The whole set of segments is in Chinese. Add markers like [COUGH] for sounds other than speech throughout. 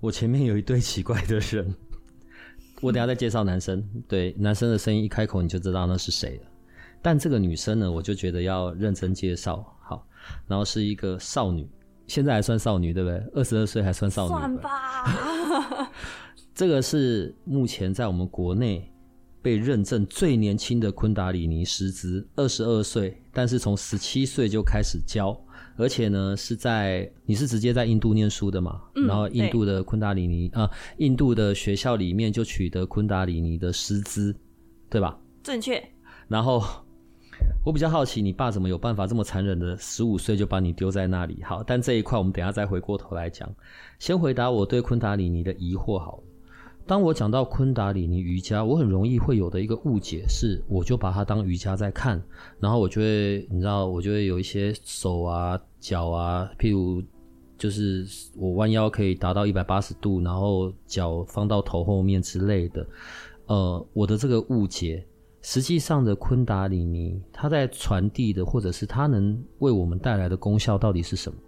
我前面有一堆奇怪的人，[LAUGHS] 我等下再介绍男生。对，男生的声音一开口你就知道那是谁了。但这个女生呢，我就觉得要认真介绍。好，然后是一个少女，现在还算少女对不对？二十二岁还算少女？算吧。[LAUGHS] 这个是目前在我们国内被认证最年轻的昆达里尼师资，二十二岁，但是从十七岁就开始教。而且呢，是在你是直接在印度念书的嘛？嗯、然后印度的昆达里尼啊，印度的学校里面就取得昆达里尼的师资，对吧？正确。然后 [LAUGHS] 我比较好奇，你爸怎么有办法这么残忍的十五岁就把你丢在那里？好，但这一块我们等一下再回过头来讲。先回答我对昆达里尼的疑惑好了。当我讲到昆达里尼瑜伽，我很容易会有的一个误解是，我就把它当瑜伽在看，然后我就会，你知道，我就会有一些手啊、脚啊，譬如就是我弯腰可以达到一百八十度，然后脚放到头后面之类的。呃，我的这个误解，实际上的昆达里尼，它在传递的，或者是它能为我们带来的功效到底是什么？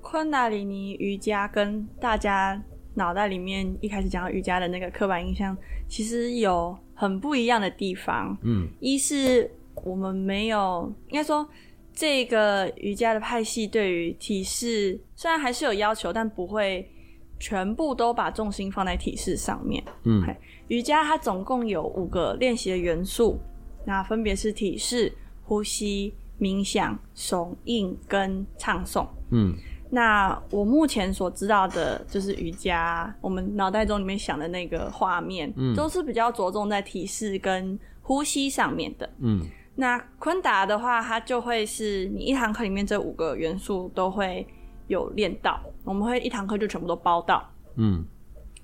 昆达里尼瑜伽跟大家。脑袋里面一开始讲到瑜伽的那个刻板印象，其实有很不一样的地方。嗯，一是我们没有，应该说这个瑜伽的派系对于体式虽然还是有要求，但不会全部都把重心放在体式上面。嗯，瑜伽它总共有五个练习的元素，那分别是体式、呼吸、冥想、手印跟唱诵。嗯。那我目前所知道的，就是瑜伽，我们脑袋中里面想的那个画面，嗯，都是比较着重在体式跟呼吸上面的，嗯。那昆达的话，它就会是你一堂课里面这五个元素都会有练到，我们会一堂课就全部都包到，嗯。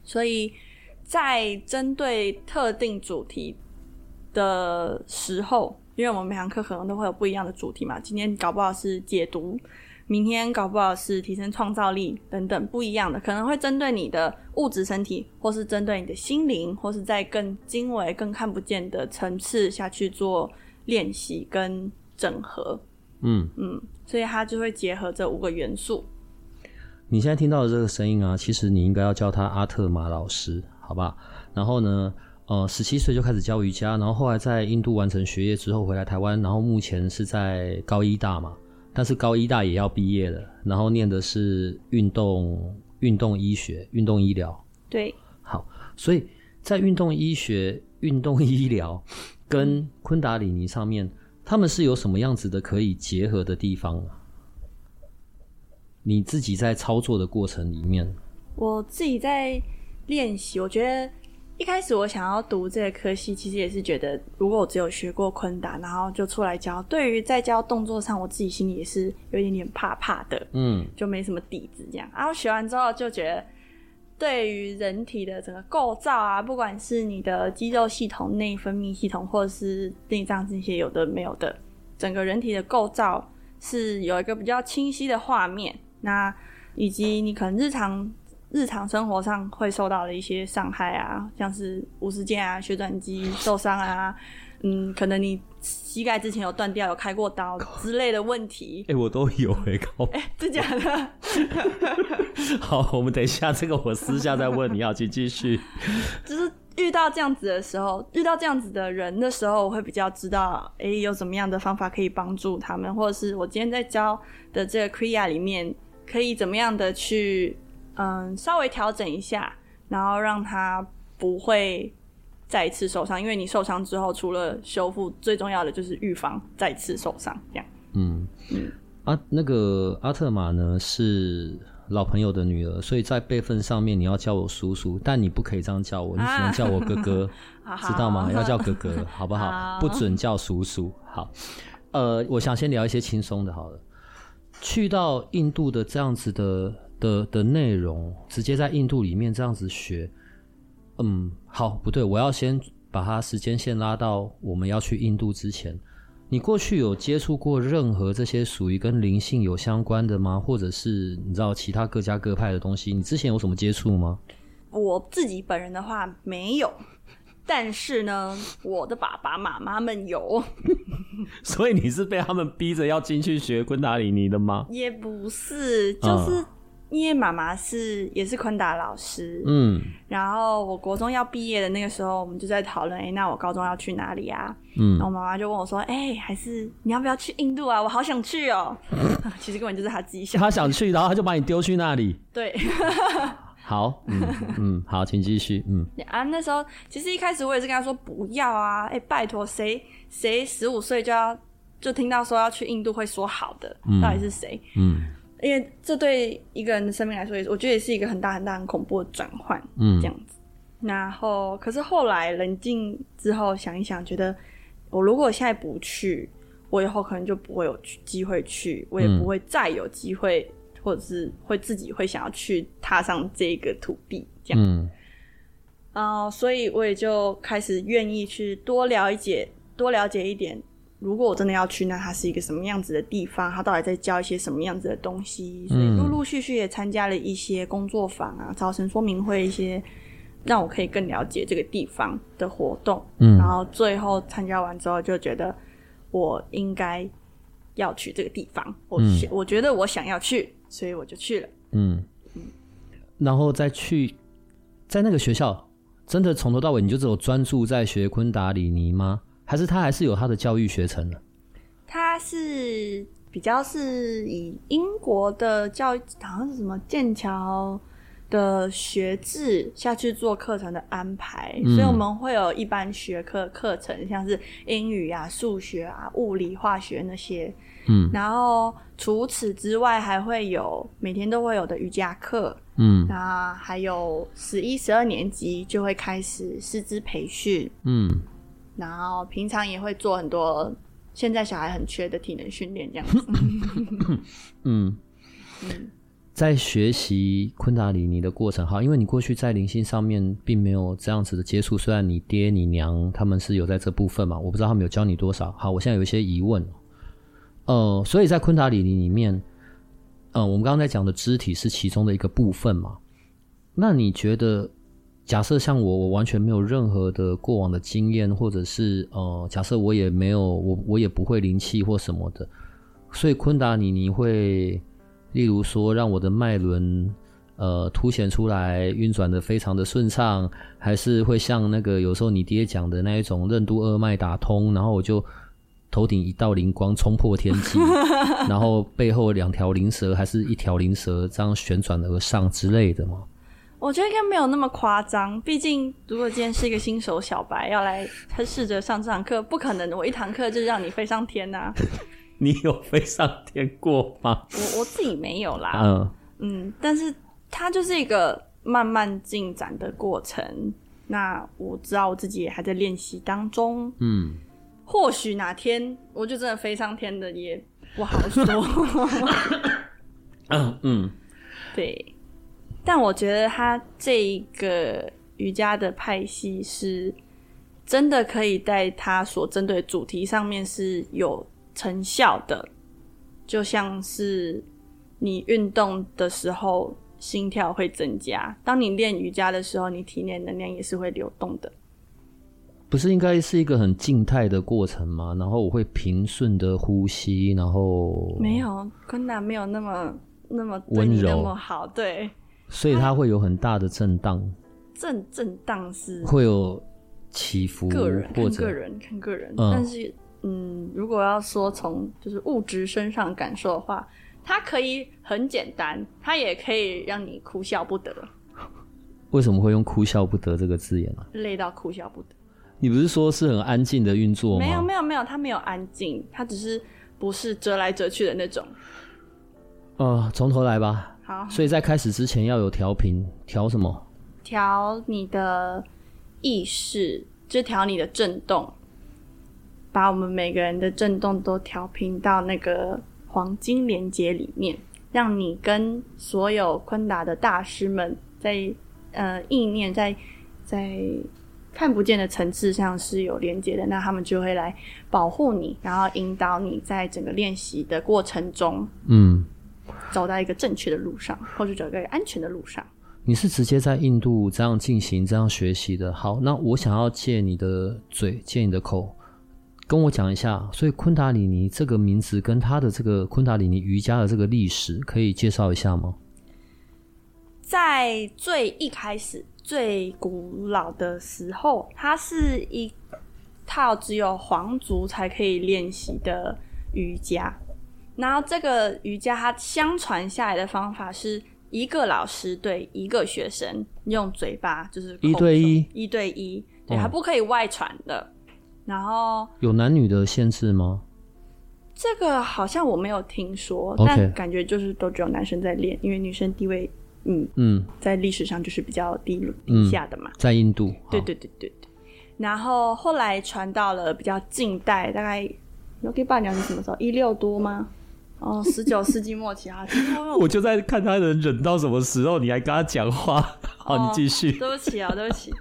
所以在针对特定主题的时候，因为我们每堂课可能都会有不一样的主题嘛，今天搞不好是解读。明天搞不好是提升创造力等等不一样的，可能会针对你的物质身体，或是针对你的心灵，或是在更精微、更看不见的层次下去做练习跟整合。嗯嗯，所以它就会结合这五个元素。你现在听到的这个声音啊，其实你应该要叫他阿特玛老师，好吧？然后呢，呃，十七岁就开始教瑜伽，然后后来在印度完成学业之后回来台湾，然后目前是在高医大嘛。但是高医大也要毕业了，然后念的是运动运动医学、运动医疗。对，好，所以在运动医学、运动医疗 [LAUGHS] 跟昆达里尼上面，他们是有什么样子的可以结合的地方啊？你自己在操作的过程里面，我自己在练习，我觉得。一开始我想要读这个科系，其实也是觉得，如果我只有学过昆达，然后就出来教，对于在教动作上，我自己心里也是有一点点怕怕的，嗯，就没什么底子这样。然后学完之后就觉得，对于人体的整个构造啊，不管是你的肌肉系统、内分泌系统，或者是内脏这些有的没有的，整个人体的构造是有一个比较清晰的画面。那以及你可能日常。日常生活上会受到的一些伤害啊，像是五十肩啊、血转肌受伤啊，嗯，可能你膝盖之前有断掉、有开过刀之类的问题。哎、欸，我都有哎、欸，靠！哎、欸，真假的？[LAUGHS] 好，我们等一下这个我私下再问你，要请继续。[LAUGHS] 就是遇到这样子的时候，遇到这样子的人的时候，我会比较知道，哎、欸，有怎么样的方法可以帮助他们，或者是我今天在教的这个 Kriya 里面，可以怎么样的去。嗯，稍微调整一下，然后让他不会再次受伤。因为你受伤之后，除了修复，最重要的就是预防再次受伤。这样。嗯嗯。啊，那个阿特玛呢是老朋友的女儿，所以在辈分上面你要叫我叔叔，但你不可以这样叫我，你只能叫我哥哥，啊、[LAUGHS] 知道吗？要叫哥哥，好不好？好，不准叫叔叔。好。呃，我想先聊一些轻松的，好了。去到印度的这样子的的的内容，直接在印度里面这样子学，嗯，好，不对，我要先把它时间线拉到我们要去印度之前。你过去有接触过任何这些属于跟灵性有相关的吗？或者是你知道其他各家各派的东西？你之前有什么接触吗？我自己本人的话没有，但是呢，我的爸爸妈妈们有。[LAUGHS] 所以你是被他们逼着要进去学昆达里尼的吗？也不是，就是。嗯因为妈妈是也是昆达老师，嗯，然后我国中要毕业的那个时候，我们就在讨论，哎，那我高中要去哪里啊？嗯，然后妈妈就问我说，哎，还是你要不要去印度啊？我好想去哦。[LAUGHS] 其实根本就是他自己想，他想去，然后他就把你丢去那里。对，[LAUGHS] 好，嗯嗯，好，请继续，嗯啊，那时候其实一开始我也是跟他说不要啊，哎，拜托，谁谁十五岁就要就听到说要去印度会说好的，嗯、到底是谁？嗯。因为这对一个人的生命来说，也是我觉得也是一个很大很大很恐怖的转换，嗯，这样子。然后，可是后来冷静之后想一想，觉得我如果现在不去，我以后可能就不会有机会去，我也不会再有机会，嗯、或者是会自己会想要去踏上这个土地，这样。嗯。啊，所以我也就开始愿意去多了解，多了解一点。如果我真的要去，那它是一个什么样子的地方？它到底在教一些什么样子的东西？所以陆陆续续也参加了一些工作坊啊、招生说明会，一些让我可以更了解这个地方的活动。嗯，然后最后参加完之后，就觉得我应该要去这个地方。我、嗯、我觉得我想要去，所以我就去了。嗯嗯，然后再去在那个学校，真的从头到尾你就只有专注在学昆达里尼吗？还是他还是有他的教育学程呢？他是比较是以英国的教育，好像是什么剑桥的学制下去做课程的安排，嗯，所以我们会有一般学科课程，像是英语啊、数学啊、物理、化学那些。嗯，然后除此之外，还会有每天都会有的瑜伽课。嗯，那还有十一、十二年级就会开始师资培训。嗯。然后平常也会做很多现在小孩很缺的体能训练，这样子。[LAUGHS] 嗯嗯，在学习昆达里尼的过程，哈，因为你过去在灵性上面并没有这样子的接触，虽然你爹你娘他们是有在这部分嘛，我不知道他们有教你多少。好，我现在有一些疑问。呃，所以在昆达里尼里面，嗯、呃，我们刚刚在讲的肢体是其中的一个部分嘛？那你觉得？假设像我，我完全没有任何的过往的经验，或者是呃，假设我也没有，我我也不会灵气或什么的，所以昆达尼尼会，例如说让我的脉轮呃凸显出来，运转的非常的顺畅，还是会像那个有时候你爹讲的那一种任督二脉打通，然后我就头顶一道灵光冲破天际，[LAUGHS] 然后背后两条灵蛇还是一条灵蛇这样旋转而上之类的吗？我觉得应该没有那么夸张，毕竟如果今天是一个新手小白要来他试着上这堂课，不可能我一堂课就让你飞上天呐、啊。[LAUGHS] 你有飞上天过吗？我我自己没有啦。嗯嗯，但是它就是一个慢慢进展的过程。那我知道我自己也还在练习当中。嗯，或许哪天我就真的飞上天的也不好说。[LAUGHS] 嗯嗯，对。但我觉得他这一个瑜伽的派系是真的可以在他所针对主题上面是有成效的，就像是你运动的时候心跳会增加，当你练瑜伽的时候，你体内能量也是会流动的。不是应该是一个很静态的过程吗？然后我会平顺的呼吸，然后没有昆达没有那么那么温柔那么好，对。所以它会有很大的震荡，震震荡是会有起伏，个人看个人看个人，嗯，但是嗯，如果要说从就是物质身上感受的话，它可以很简单，它也可以让你哭笑不得。为什么会用“哭笑不得”这个字眼呢？累到哭笑不得。你不是说是很安静的运作吗？没有没有没有，它没有安静，它只是不是折来折去的那种。呃，从头来吧。好，所以在开始之前要有调频，调什么？调你的意识，就调你的震动，把我们每个人的震动都调频到那个黄金连接里面，让你跟所有昆达的大师们在呃意念在在看不见的层次上是有连接的，那他们就会来保护你，然后引导你在整个练习的过程中，嗯，走到一个正确的路上，或者走到一个安全的路上。你是直接在印度这样进行、这样学习的。好，那我想要借你的嘴、借你的口，跟我讲一下。所以昆达里尼这个名字跟他的这个昆达里尼瑜伽的这个历史，可以介绍一下吗？在最一开始、最古老的时候，它是一套只有皇族才可以练习的瑜伽。然后这个瑜伽，它相传下来的方法是。一个老师对一个学生用嘴巴，就是一对一，一对一，对，还不可以外传的。然后有男女的限制吗？这个好像我没有听说，但感觉就是都只有男生在练，因为女生地位，嗯嗯，在历史上就是比较低低下的嘛。在印度，对对对对对。然后后来传到了比较近代，大概 Yogi Bhajan 是什么时候？一六多吗？哦，十九世纪末期啊，[LAUGHS] 我就在看他能忍到什么时候，你还跟他讲话？[LAUGHS] 好，哦、你继续。对不起啊，对不起。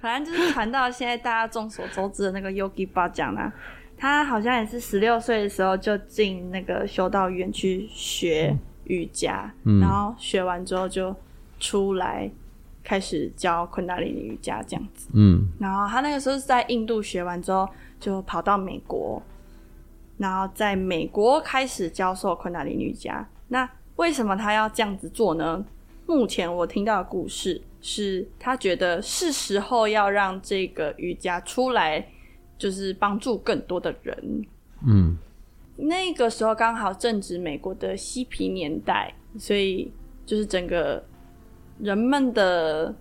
反正就是传到现在大家众所周知的那个 Yogi Bhajan 啊，他好像也是十六岁的时候就进那个修道院去学瑜伽，嗯、然后学完之后就出来开始教昆达里尼瑜伽这样子。嗯，然后他那个时候是在印度学完之后就跑到美国。然后在美国开始教授昆达里瑜伽。那为什么他要这样子做呢？目前我听到的故事是他觉得是时候要让这个瑜伽出来，就是帮助更多的人。嗯，那个时候刚好正值美国的嬉皮年代，所以就是整个人们的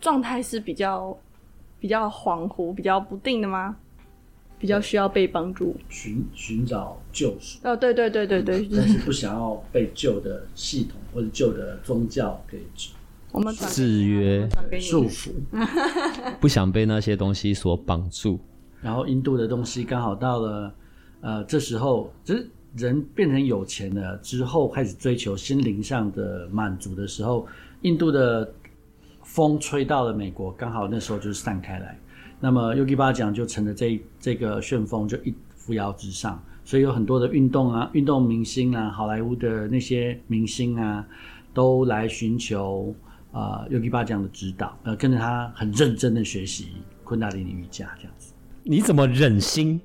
状态是比较比较恍惚、比较不定的吗？比较需要被帮助，寻寻找救赎。哦，对对对对对，但是不想要被旧的系统或者旧的宗教给 [LAUGHS] 我们制约、束缚，[LAUGHS] 不想被那些东西所绑住。然后印度的东西刚好到了，呃，这时候就是人变成有钱了之后，开始追求心灵上的满足的时候，印度的风吹到了美国，刚好那时候就是散开来。那么 Yogi 巴讲就乘着这这个旋风，就一扶摇直上。所以有很多的运动啊，运动明星啊，好莱坞的那些明星啊，都来寻求啊、呃、Yogi 巴讲的指导，呃，跟着他很认真的学习昆达里尼瑜伽这样子。你怎么忍心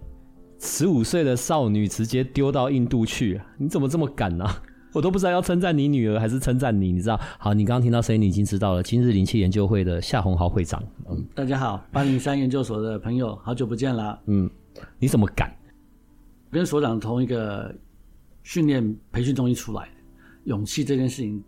十五岁的少女直接丢到印度去啊？你怎么这么敢呢、我都不知道要称赞你女儿还是称赞你，你知道？好，你刚刚听到声音，你已经知道了。今日灵气研究会的夏鸿豪会长，嗯，大家好，八零三研究所的朋友，好久不见了。嗯，你怎么敢？跟所长同一个训练培训中心出来，勇气这件事情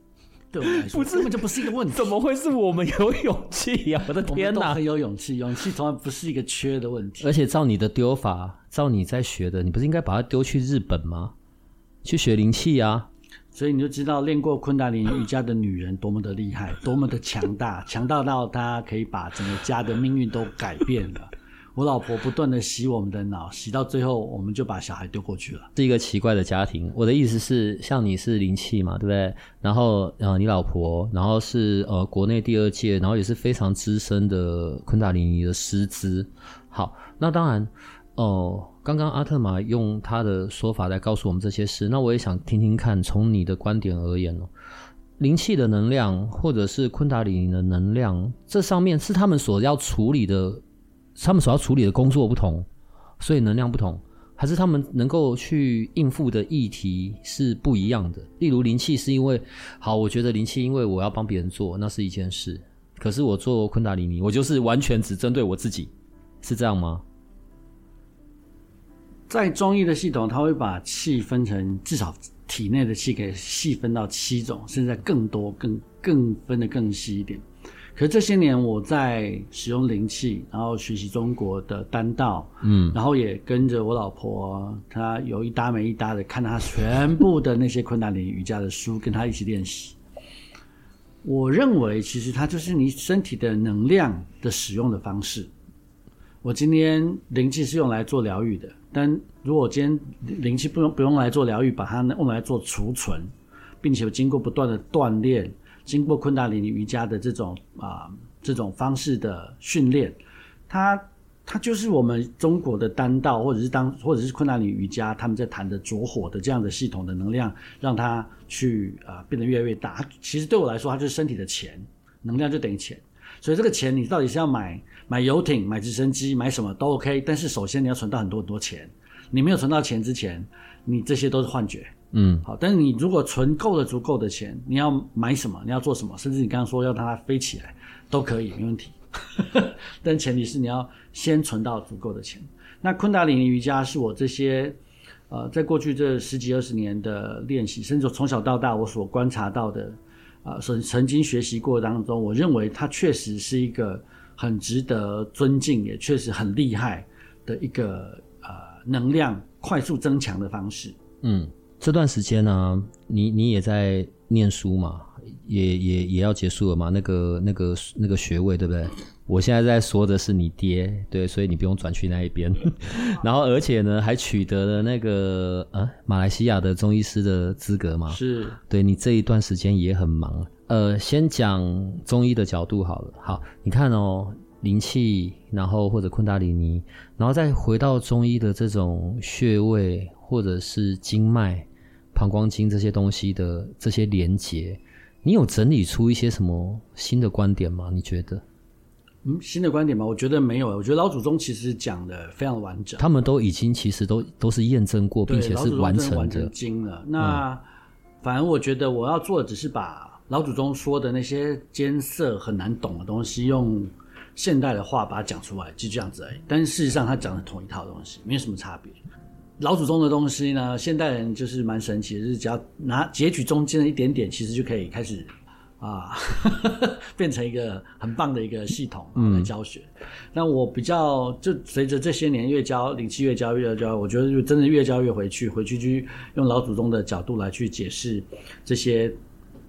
对我来说根本就不是一个问题。怎么会是我们有勇气呀？我的天哪，很有勇气，勇气从来不是一个缺的问题。而且照你的丢法，照你在学的，你不是应该把它丢去日本吗？去学灵气呀？所以你就知道练过昆达里尼瑜伽的女人多么的厉害，[LAUGHS] 多么的强大，强大到她可以把整个家的命运都改变了。我老婆不断的洗我们的脑，洗到最后我们就把小孩丢过去了。是一个奇怪的家庭。我的意思是，像你是灵气嘛，对不对？然后呃，你老婆，然后是呃国内第二届，然后也是非常资深的昆达里尼的师资。好，那当然哦。呃刚刚阿特玛用他的说法来告诉我们这些事，那我也想听听看，从你的观点而言哦，灵气的能量或者是昆达里尼的能量，这上面是他们所要处理的，他们所要处理的工作不同，所以能量不同，还是他们能够去应付的议题是不一样的？例如灵气是因为，好，我觉得灵气因为我要帮别人做，那是一件事，可是我做昆达里尼，我就是完全只针对我自己，是这样吗？在中医的系统，它会把气分成至少体内的气可以细分到七种，甚至更多、更更分的更细一点。可是这些年我在使用灵气，然后学习中国的丹道，嗯，然后也跟着我老婆，她有一搭没一搭的看她全部的那些昆达里瑜伽的书，跟她一起练习。我认为，其实它就是你身体的能量的使用的方式。我今天灵气是用来做疗愈的。但如果今天灵气不用不用来做疗愈，把它用来做储存，并且经过不断的锻炼，经过昆达里尼瑜伽的这种啊、这种方式的训练，它它就是我们中国的丹道，或者是当或者是昆达里尼瑜伽他们在谈的着火的这样的系统的能量，让它去啊、变得越来越大。其实对我来说，它就是身体的钱，能量就等于钱。所以这个钱你到底是要买买游艇、买直升机、买什么都 OK，但是首先你要存到很多很多钱。你没有存到钱之前，你这些都是幻觉。嗯，好，但是你如果存够了足够的钱，你要买什么，你要做什么，甚至你刚刚说要让它飞起来，都可以，没问题。[LAUGHS] 但前提是你要先存到足够的钱。那昆达里尼瑜伽是我这些呃，在过去这十几二十年的练习，甚至从小到大我所观察到的。啊，曾曾经学习过当中，我认为它确实是一个很值得尊敬，也确实很厉害的一个呃能量快速增强的方式。嗯，这段时间呢、啊，你你也在念书嘛，也也也要结束了嘛，那个那个那个学位对不对？我现在在说的是你爹，对，所以你不用转去那一边。[LAUGHS] 然后，而且呢，还取得了那个呃马来西亚的中医师的资格嘛？是，对，你这一段时间也很忙。呃，先讲中医的角度好了。好，你看哦，灵气，然后或者昆达里尼，然后再回到中医的这种穴位或者是经脉、膀胱经这些东西的这些连接，你有整理出一些什么新的观点吗？你觉得？嗯，新的观点吗？我觉得没有。我觉得老祖宗其实讲的非常完整，他们都已经其实都都是验证过，并且是完成的。经了。那、嗯、反而我觉得我要做的只是把老祖宗说的那些艰涩很难懂的东西，用现代的话把它讲出来，就这样子而已。但是事实上，他讲的同一套东西，没有什么差别。老祖宗的东西呢，现代人就是蛮神奇的，就是只要拿截取中间的一点点，其实就可以开始。啊，[LAUGHS] 变成一个很棒的一个系统来教学。嗯、那我比较就随着这些年越教灵气越教越教，我觉得就真的越教越回去，回去去用老祖宗的角度来去解释这些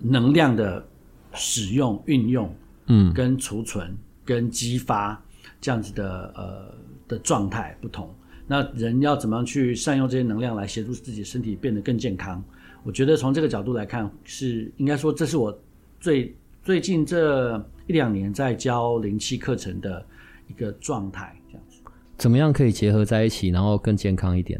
能量的使用、运用，嗯，跟储存、跟激发这样子的呃的状态不同。那人要怎么样去善用这些能量来协助自己身体变得更健康？我觉得从这个角度来看，是应该说这是我。最最近这一两年在教灵气课程的一个状态，这样子，怎么样可以结合在一起，然后更健康一点？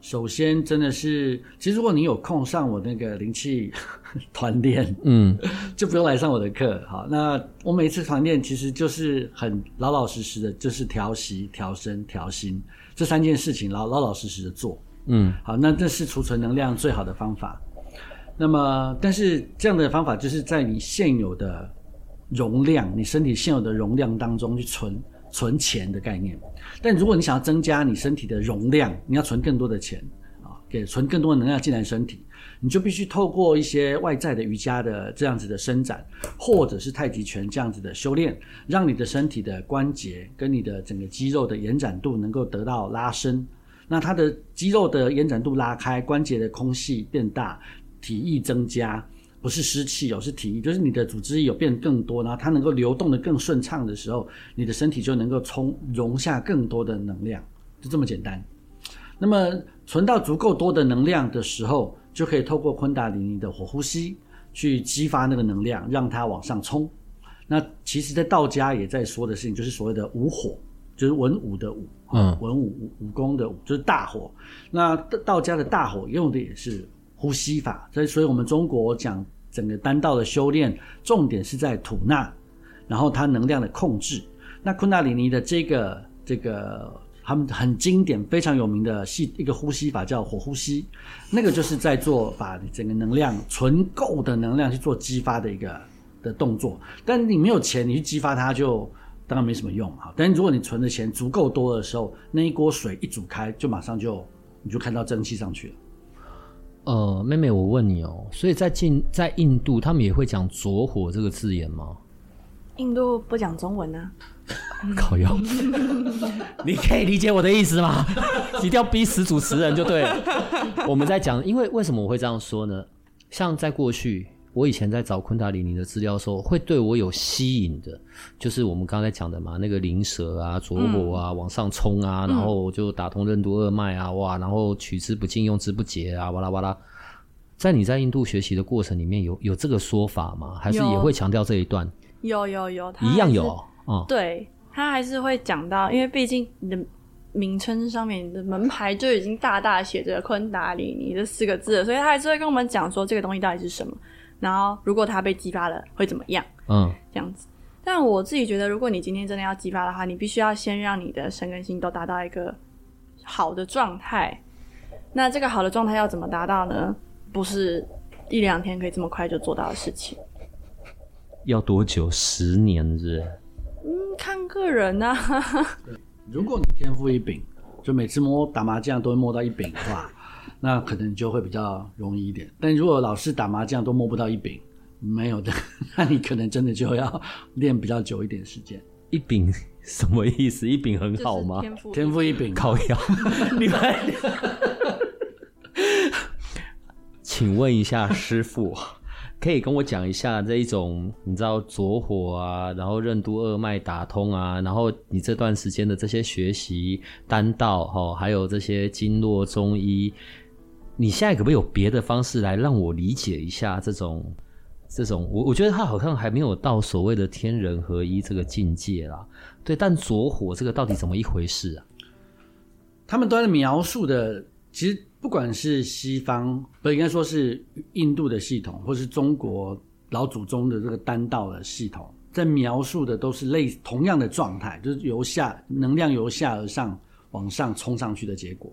首先，真的是，其实如果你有空上我那个灵气 [LAUGHS] 团练，嗯，[LAUGHS] 就不用来上我的课。好，那我每次团练其实就是很老老实实的，就是调息、调身、调心这三件事情，老老老实实的做。嗯，好，那这是储存能量最好的方法。那么，但是这样的方法就是在你现有的容量，你身体现有的容量当中去存存钱的概念。但如果你想要增加你身体的容量，你要存更多的钱啊，给存更多的能量进来身体，你就必须透过一些外在的瑜伽的这样子的伸展，或者是太极拳这样子的修炼，让你的身体的关节跟你的整个肌肉的延展度能够得到拉伸。那它的肌肉的延展度拉开，关节的空隙变大。体液增加，不是湿气哦，是体液，就是你的组织液有变更多，然后它能够流动的更顺畅的时候，你的身体就能够充容下更多的能量，就这么简单。那么存到足够多的能量的时候，就可以透过昆达里尼的火呼吸去激发那个能量，让它往上冲。那其实，在道家也在说的事情，就是所谓的武火，就是文武的武，嗯，文武武武功的武，就是大火。那道家的大火用的也是。呼吸法，所以，所以我们中国讲整个丹道的修炼，重点是在吐纳，然后它能量的控制。那昆达里尼的这个这个他们很经典、非常有名的系一个呼吸法叫火呼吸，那个就是在做把整个能量存够的能量去做激发的一个的动作。但你没有钱，你去激发它就当然没什么用哈。但如果你存的钱足够多的时候，那一锅水一煮开，就马上就你就看到蒸汽上去了。呃，妹妹，我问你哦，所以在进在印度，他们也会讲“着火”这个字眼吗？印度不讲中文呢、啊？靠腰，[LAUGHS] 你可以理解我的意思吗？一定要逼死主持人就对了。我们在讲，因为为什么我会这样说呢？像在过去，我以前在找昆达里尼的资料的时候，会对我有吸引的，就是我们刚才讲的嘛，那个灵蛇啊、拙火啊、嗯、往上冲啊，然后就打通任督二脉啊，哇，然后取之不尽，用之不竭啊，哇啦哇啦。在你在印度学习的过程里面有，有有这个说法吗？还是也会强调这一段？有有有，一样有啊、哦。对，他还是会讲到，因为毕竟你的名称上面你的门牌就已经大大写着“昆达里尼”这四个字了，所以他还是会跟我们讲说这个东西到底是什么。然后，如果它被激发了，会怎么样？嗯，这样子。但我自己觉得，如果你今天真的要激发的话，你必须要先让你的神跟心都达到一个好的状态。那这个好的状态要怎么达到呢？不是一两天可以这么快就做到的事情。要多久？十年是是？嗯，看个人啊。[LAUGHS] 如果你天赋异禀，就每次摸打麻将都会摸到一饼的话。那可能就会比较容易一点，但如果老是打麻将都摸不到一饼，没有的，[LAUGHS] 那你可能真的就要练比较久一点时间。一饼什么意思？一饼很好吗？天赋天赋异禀，靠腰。[LAUGHS] 你们，请问一下师傅，可以跟我讲一下这一种你知道左火啊，然后任督二脉打通啊，然后你这段时间的这些学习丹道哈，还有这些经络中医。你现在可不可以有别的方式来让我理解一下这种这种？我我觉得他好像还没有到所谓的天人合一这个境界啦。对，但着火这个到底怎么一回事啊？他们都在描述的，其实不管是西方，不应该说是印度的系统，或是中国老祖宗的这个丹道的系统，在描述的都是类同样的状态，就是由下能量由下而上往上冲上去的结果。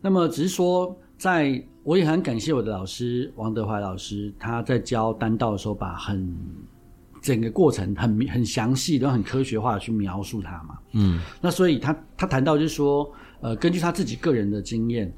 那么只是说。在我也很感谢我的老师王德怀老师，他在教单道的时候，把很整个过程很很详细，然后很科学化的去描述它嘛。嗯，那所以他他谈到就是说，呃，根据他自己个人的经验，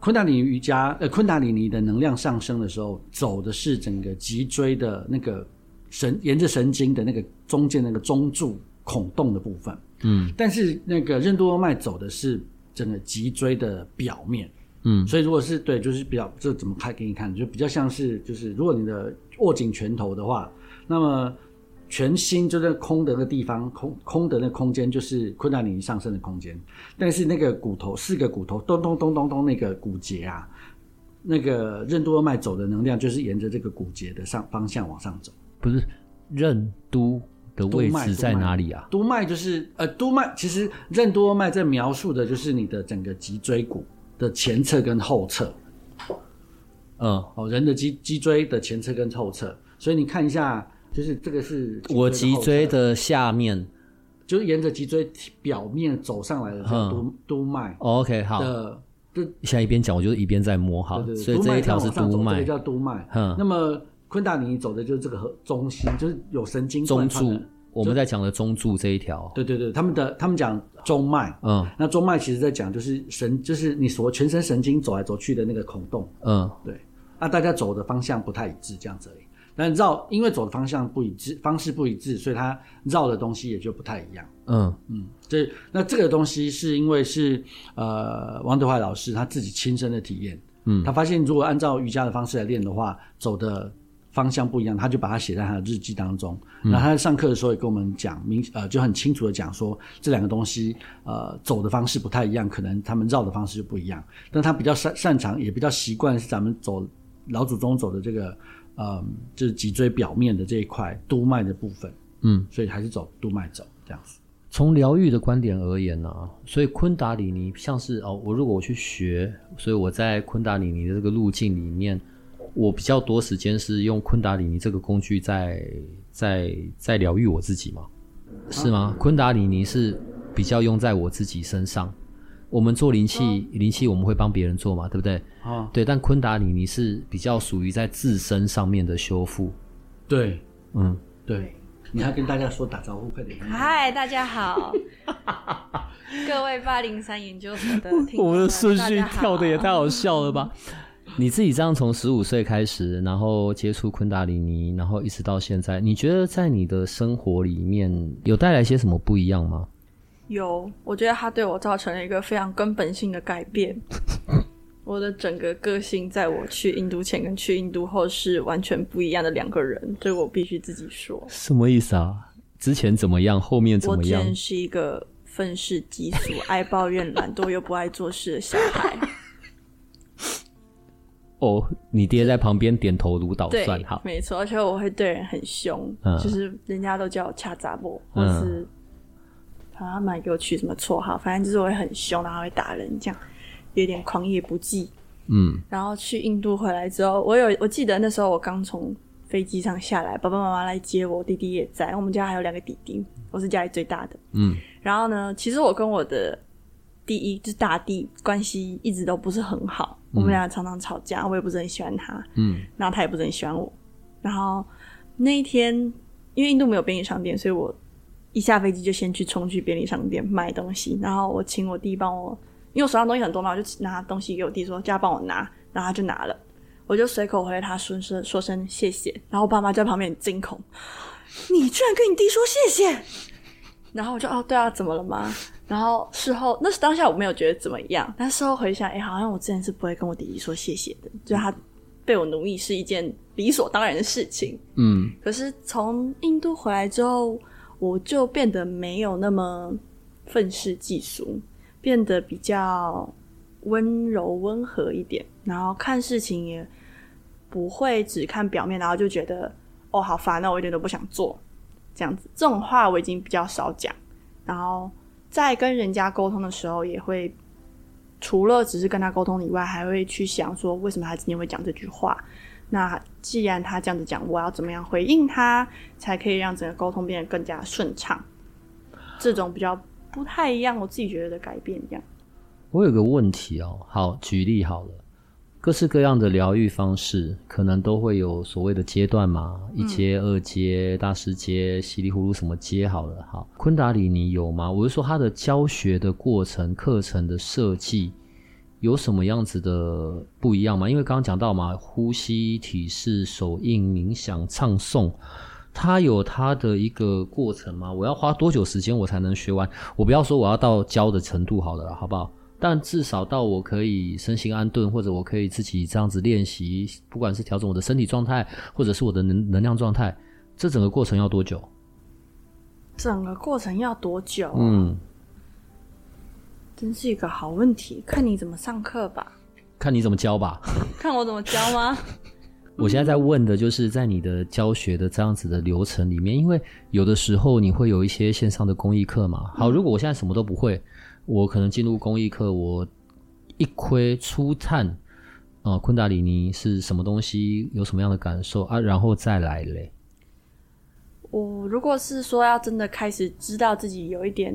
昆达里尼瑜伽，呃，昆达里尼的能量上升的时候，走的是整个脊椎的那个神，沿着神经的那个中间那个中柱孔洞的部分。嗯，但是那个任督二脉走的是整个脊椎的表面。嗯，所以如果是对，就是比较这怎么开给你看，就比较像是就是如果你的握紧拳头的话，那么全心就在空的那个地方，空空的那个空间就是困难你上升的空间。但是那个骨头四个骨头咚咚咚咚咚那个骨节啊，那个任督二脉走的能量就是沿着这个骨节的上方向往上走。不是任督的位置在哪里啊？督脉就是呃督脉，其实任督二脉在描述的就是你的整个脊椎骨。的前侧跟后侧，嗯，哦，人的脊脊椎的前侧跟后侧，所以你看一下，就是这个是我脊椎的下面，就是沿着脊椎表面走上来的叫督督脉。OK，好。的，就现在一边讲，我就一边在摸哈，所以这一条是督脉，这个叫督脉。嗯，那么昆达里尼走的就是这个中心，就是有神经中柱。我们在讲的中柱这一条，对对对，他们的他们讲中脉，嗯，那中脉其实在讲就是神，就是你所全身神经走来走去的那个孔洞，嗯，对，那大家走的方向不太一致，这样子而已。但绕，因为走的方向不一致，方式不一致，所以它绕的东西也就不太一样。嗯嗯，这那这个东西是因为是呃王德怀老师他自己亲身的体验，嗯，他发现如果按照瑜伽的方式来练的话，走的。方向不一样，他就把它写在他的日记当中。那、嗯、他在上课的时候也跟我们讲明，呃，就很清楚的讲说这两个东西，呃，走的方式不太一样，可能他们绕的方式就不一样。但他比较擅擅长，也比较习惯是咱们走老祖宗走的这个，呃，就是脊椎表面的这一块督脉的部分。嗯，所以还是走督脉走这样子。从疗愈的观点而言呢、啊，所以昆达里尼像是哦，我如果我去学，所以我在昆达里尼的这个路径里面。我比较多时间是用昆达里尼这个工具在在在疗愈我自己嘛？是吗？昆达里尼是比较用在我自己身上。我们做灵气，灵气我们会帮别人做嘛，对不对？啊，对。但昆达里尼是比较属于在自身上面的修复。对，嗯，对。你要跟大家说打招呼，快点。嗨，大家好，[LAUGHS] 各位八零三研究所的听众，[LAUGHS] 我们的顺序跳的也太好笑了吧？你自己这样从十五岁开始，然后接触昆达里尼，然后一直到现在，你觉得在你的生活里面有带来些什么不一样吗？有，我觉得它对我造成了一个非常根本性的改变。[LAUGHS] 我的整个个性，在我去印度前跟去印度后是完全不一样的两个人，所以我必须自己说。什么意思啊？之前怎么样？后面怎么样？我之前是一个愤世嫉俗、爱抱怨、懒惰又不爱做事的小孩。哦，你爹在旁边点头如捣蒜，对好，没错，而且我会对人很凶，嗯、就是人家都叫我恰杂波，或是他们给我取什么绰号，反正就是我会很凶，然后会打人，这样有点狂野不羁。嗯，然后去印度回来之后，我有我记得那时候我刚从飞机上下来，爸爸妈妈来接我，弟弟也在，我们家还有两个弟弟，我是家里最大的。嗯，然后呢，其实我跟我的。第一就是大弟关系一直都不是很好，嗯、我们俩常常吵架，我也不是很喜欢他，嗯，然后他也不是很喜欢我。然后那一天，因为印度没有便利商店，所以我一下飞机就先去冲去便利商店买东西。然后我请我弟帮我，因为我手上东西很多嘛，我就拿东西给我弟说叫他帮我拿，然后他就拿了，我就随口回他说声说声谢谢。然后我爸妈在旁边惊恐，[LAUGHS] 你居然跟你弟说谢谢？然后我就哦，对啊，怎么了吗？然后事后，那是当下我没有觉得怎么样，但事后回想，哎，好像我之前是不会跟我弟弟说谢谢的，就他被我奴役是一件理所当然的事情。嗯，可是从印度回来之后，我就变得没有那么愤世嫉俗，变得比较温柔温和一点，然后看事情也不会只看表面，然后就觉得哦，好烦，那我一点都不想做，这样子，这种话我已经比较少讲，然后。在跟人家沟通的时候，也会除了只是跟他沟通以外，还会去想说，为什么他今天会讲这句话？那既然他这样子讲，我要怎么样回应他，才可以让整个沟通变得更加顺畅？这种比较不太一样，我自己觉得的改变，这样。我有个问题哦，好，举例好了。各式各样的疗愈方式，可能都会有所谓的阶段嘛，一阶、二阶、大师阶、稀里糊涂什么阶好了。好，昆达里尼有吗？我是说他的教学的过程、课程的设计有什么样子的不一样吗？因为刚刚讲到嘛，呼吸、体式、手印、冥想、唱诵，它有它的一个过程吗？我要花多久时间我才能学完？我不要说我要到教的程度好了，好不好？但至少到我可以身心安顿，或者我可以自己这样子练习，不管是调整我的身体状态，或者是我的能能量状态，这整个过程要多久？整个过程要多久？嗯，真是一个好问题，看你怎么上课吧，看你怎么教吧，看我怎么教吗？[LAUGHS] 我现在在问的就是在你的教学的这样子的流程里面，因为有的时候你会有一些线上的公益课嘛。好，如果我现在什么都不会。我可能进入公益课，我一窥初探，啊、呃，昆达里尼是什么东西，有什么样的感受啊，然后再来嘞。我如果是说要真的开始知道自己有一点，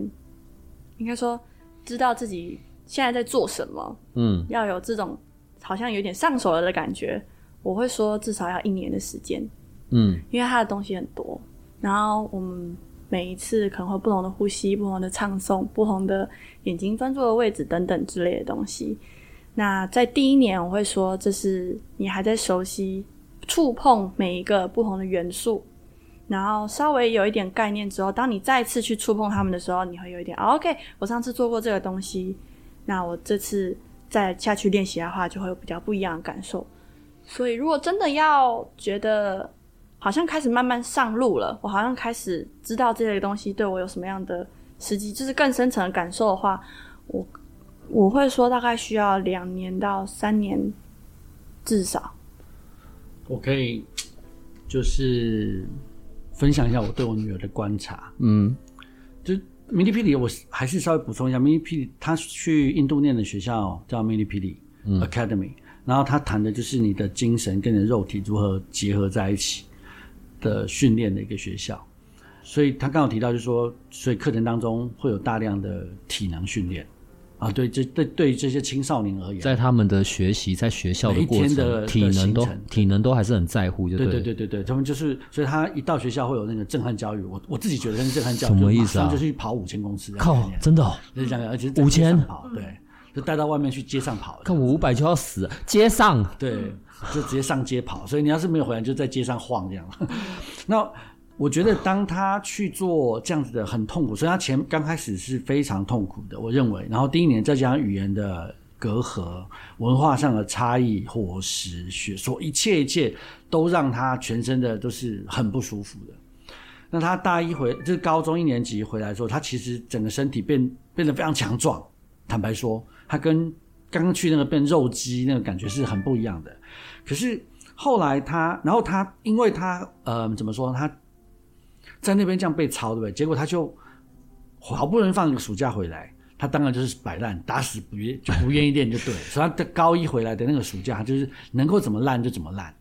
应该说知道自己现在在做什么，嗯，要有这种好像有点上手了的感觉，我会说至少要一年的时间，嗯，因为他的东西很多，然后我们。每一次可能会不同的呼吸、不同的唱诵、不同的眼睛专注的位置等等之类的东西。那在第一年，我会说这是你还在熟悉触碰每一个不同的元素，然后稍微有一点概念之后，当你再次去触碰它们的时候，你会有一点、OK。我上次做过这个东西，那我这次再下去练习的话，就会有比较不一样的感受。所以，如果真的要觉得，好像开始慢慢上路了，我好像开始知道这些东西对我有什么样的实际，就是更深层的感受的话，我我会说大概需要两年到三年，至少。我可以就是分享一下我对我女儿的观察，嗯，就 Milipili，我还是稍微补充一下，Milipili 她去印度念的学校叫 Milipili Academy，嗯，然后她谈的就是你的精神跟你的肉体如何结合在一起。的训练的一个学校，所以他刚好提到，就是说，所以课程当中会有大量的体能训练。啊，对，这对对于这些青少年而言，在他们的学习，在学校的过程，的体能都体能都还是很在乎，就对对对对对，他们就是，所以他一到学校会有那个震撼教育，我我自己觉得那个震撼教育什么意思啊？就去跑五千公尺，靠，真的，就是这样，而且五千？跑，对，就带到外面去街上跑，看我五百就要死，街上，对。就直接上街跑，所以你要是没有回来，就在街上晃这样。[LAUGHS] 那我觉得，当他去做这样子的很痛苦，所以他前刚开始是非常痛苦的，我认为。然后第一年再加上语言的隔阂、文化上的差异、伙食、学说，一切一切都让他全身的都是很不舒服的。那他大一回就是高中一年级回来的时候，他其实整个身体变变得非常强壮。坦白说，他跟刚刚去那个变肉鸡那个感觉是很不一样的。可是后来他，然后他因为他呃怎么说，他在那边这样被抄，对不对？结果他就好不容易放一个暑假回来，他当然就是摆烂，打死不愿就不愿意练，就对了。所以他的高一回来的那个暑假，他就是能够怎么烂就怎么烂。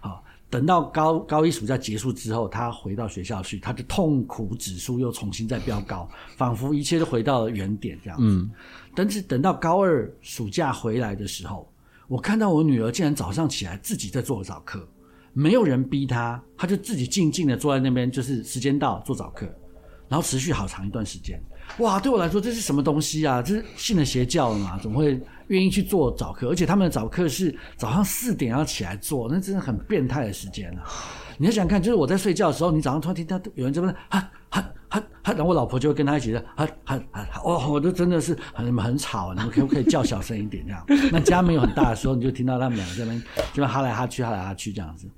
好等到高高一暑假结束之后，他回到学校去，他的痛苦指数又重新再飙高，仿佛一切都回到了原点这样子。嗯，但是等到高二暑假回来的时候，我看到我女儿竟然早上起来自己在做早课，没有人逼她，她就自己静静的坐在那边，就是时间到做早课，然后持续好长一段时间。哇，对我来说这是什么东西啊？这是信了邪教了吗？怎么会？愿意去做早课，而且他们的早课是早上四点要起来做，那真的很变态的时间啊！你要想看，就是我在睡觉的时候，你早上突然听到有人在问哈他他他，然后我老婆就会跟他一起的他他，哦，我都真的是很很吵，你们可不可以叫小声一点这样？那家没有很大的时候，你就听到他们两个在那边就哈来哈去，哈来哈去这样子。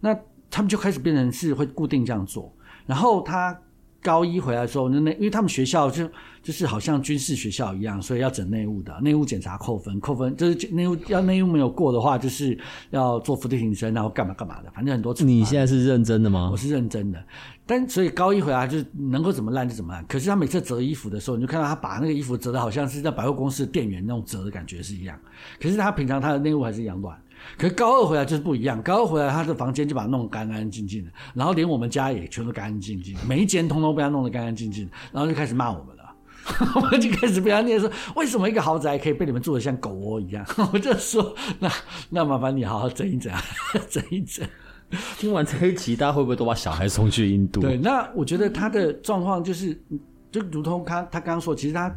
那他们就开始变成是会固定这样做，然后他。高一回来的时候，那那因为他们学校就就是好像军事学校一样，所以要整内务的，内务检查扣分，扣分就是内务要内务没有过的话，就是要做伏地挺身，然后干嘛干嘛的，反正很多。你现在是认真的吗？我是认真的，但所以高一回来就是能够怎么烂就怎么烂。可是他每次折衣服的时候，你就看到他把那个衣服折的好像是在百货公司的店员那种折的感觉是一样，可是他平常他的内务还是一样乱。可是高二回来就是不一样，高二回来他的房间就把它弄干干净净的，然后连我们家也全都干干净净，每一间通通被他弄得干干净净，然后就开始骂我们了，[LAUGHS] 我们就开始被他念说，为什么一个豪宅可以被你们住得像狗窝一样？[LAUGHS] 我就说，那那麻烦你好好整一整，[LAUGHS] 整一整。听完这一集，大家会不会都把小孩送去印度？对，那我觉得他的状况就是，就如同他他刚刚说，其实他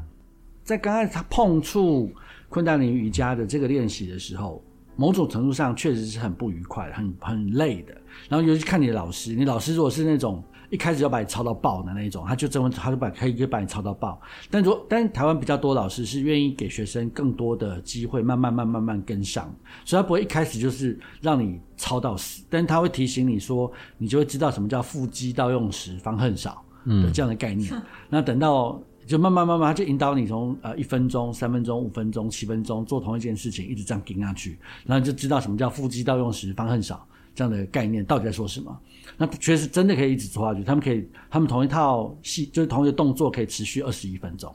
在刚开始他碰触昆达里尼瑜伽的这个练习的时候。某种程度上确实是很不愉快，很很累的。然后尤其看你的老师，你老师如果是那种一开始要把你抄到爆的那种，他就这么他就把可以可以把你抄到爆。但如果但是台湾比较多老师是愿意给学生更多的机会，慢慢慢慢慢跟上，所以他不会一开始就是让你抄到死，但是他会提醒你说，你就会知道什么叫腹肌到用时方恨少的这样的概念。嗯、[LAUGHS] 那等到。就慢慢慢慢，他就引导你从呃一分钟、三分钟、五分钟、七分钟做同一件事情，一直这样跟下去，然后就知道什么叫腹肌到用时方恨少这样的概念到底在说什么。那确实真的可以一直做下去，他们可以，他们同一套戏就是同一个动作可以持续二十一分钟。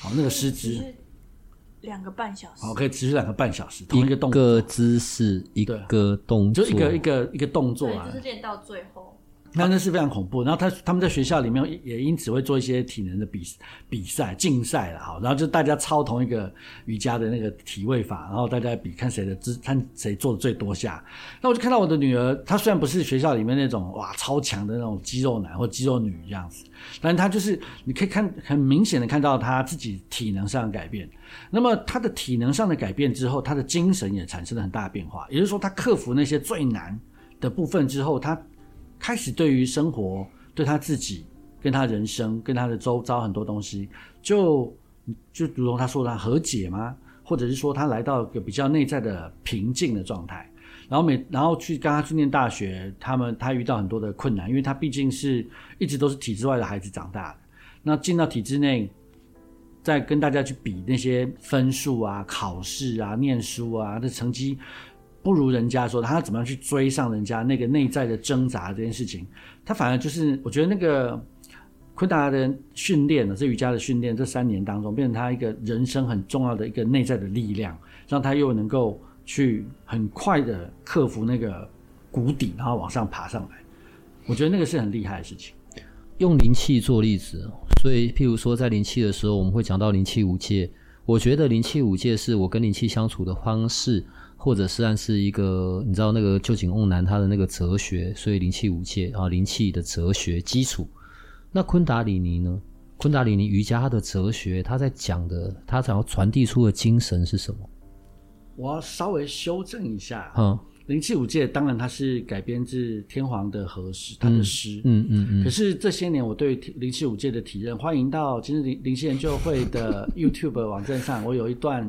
好，那个师资两个半小时，好，可以持续两个半小时，同一个动作，一个姿势，一个动作，就一个一个一个动作啊，就是练到最后。那那是非常恐怖，然后他他们在学校里面也因此会做一些体能的比比赛竞赛了哈，然后就大家抄同一个瑜伽的那个体位法，然后大家比看谁的姿，看谁做的最多下。那我就看到我的女儿，她虽然不是学校里面那种哇超强的那种肌肉男或肌肉女这样子，但她就是你可以看很明显的看到她自己体能上的改变。那么她的体能上的改变之后，她的精神也产生了很大的变化。也就是说，她克服那些最难的部分之后，她。开始对于生活、对他自己、跟他人生、跟他的周遭很多东西，就就如同他说的，和解吗？或者是说他来到一个比较内在的平静的状态？然后每然后去跟他去念大学，他们他遇到很多的困难，因为他毕竟是一直都是体制外的孩子长大的。那进到体制内，再跟大家去比那些分数啊、考试啊、念书啊的成绩。不如人家说，他怎么样去追上人家那个内在的挣扎这件事情，他反而就是我觉得那个昆达的训练呢，这瑜伽的训练，这三年当中变成他一个人生很重要的一个内在的力量，让他又能够去很快的克服那个谷底，然后往上爬上来。我觉得那个是很厉害的事情。用灵气做例子，所以譬如说在灵气的时候，我们会讲到灵气五界。我觉得灵气五界是我跟灵气相处的方式。或者是按是一个，你知道那个旧井瓮男他的那个哲学，所以灵气五界啊，灵气的哲学基础。那昆达里尼呢？昆达里尼瑜伽它的哲学，他在讲的，他想要传递出的精神是什么？我要稍微修正一下。嗯，灵气五界当然它是改编自天皇的和诗，他的诗。嗯嗯嗯，嗯。可是这些年我对灵气五界的体认，欢迎到今日灵灵气研究会的 [LAUGHS] YouTube 网站上，我有一段。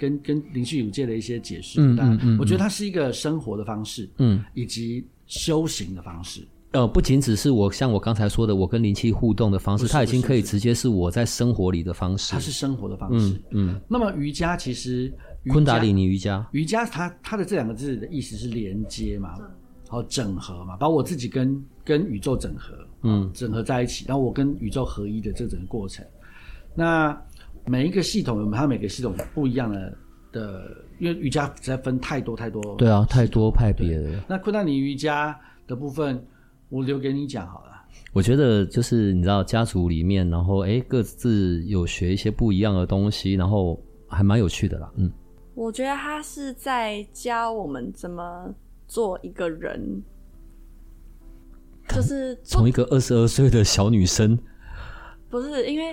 跟跟灵气有界的一些解释。嗯嗯嗯，我觉得它是一个生活的方式，嗯，以及修行的方式。呃，不仅只是我像我刚才说的，我跟灵气互动的方式，它已经可以直接是我在生活里的方式。它是生活的方式。嗯。嗯，那么瑜伽其实昆达里尼瑜伽，瑜伽它它的这两个字的意思是连接嘛，然后整合嘛，把我自己跟跟宇宙整合，嗯，整合在一起，然后我跟宇宙合一的这整个过程。那每一个系统有它每个系统不一样的的，因为瑜伽实在分太多太多。对啊，太多派别了。那昆达里尼瑜伽的部分。我留给你讲好了。我觉得就是你知道家族里面，然后哎各自有学一些不一样的东西，然后还蛮有趣的啦。嗯，我觉得他是在教我们怎么做一个人，就是从一个二十二岁的小女生，不是因为